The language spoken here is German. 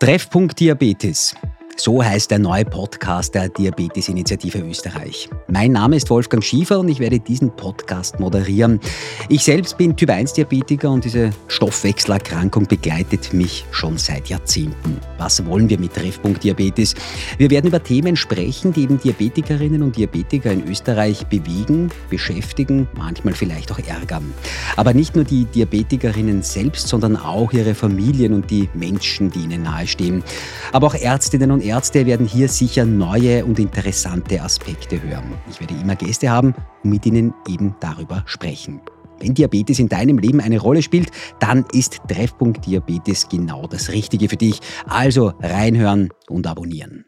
Treffpunkt Diabetes. So heißt der neue Podcast der Diabetes-Initiative Österreich. Mein Name ist Wolfgang Schiefer und ich werde diesen Podcast moderieren. Ich selbst bin Typ-1-Diabetiker und diese Stoffwechselerkrankung begleitet mich schon seit Jahrzehnten. Was wollen wir mit Treffpunkt Diabetes? Wir werden über Themen sprechen, die eben Diabetikerinnen und Diabetiker in Österreich bewegen, beschäftigen, manchmal vielleicht auch ärgern. Aber nicht nur die Diabetikerinnen selbst, sondern auch ihre Familien und die Menschen, die ihnen nahestehen. Aber auch Ärztinnen und Ärzte Ärzte werden hier sicher neue und interessante Aspekte hören. Ich werde immer Gäste haben und mit ihnen eben darüber sprechen. Wenn Diabetes in deinem Leben eine Rolle spielt, dann ist Treffpunkt Diabetes genau das Richtige für dich. Also reinhören und abonnieren.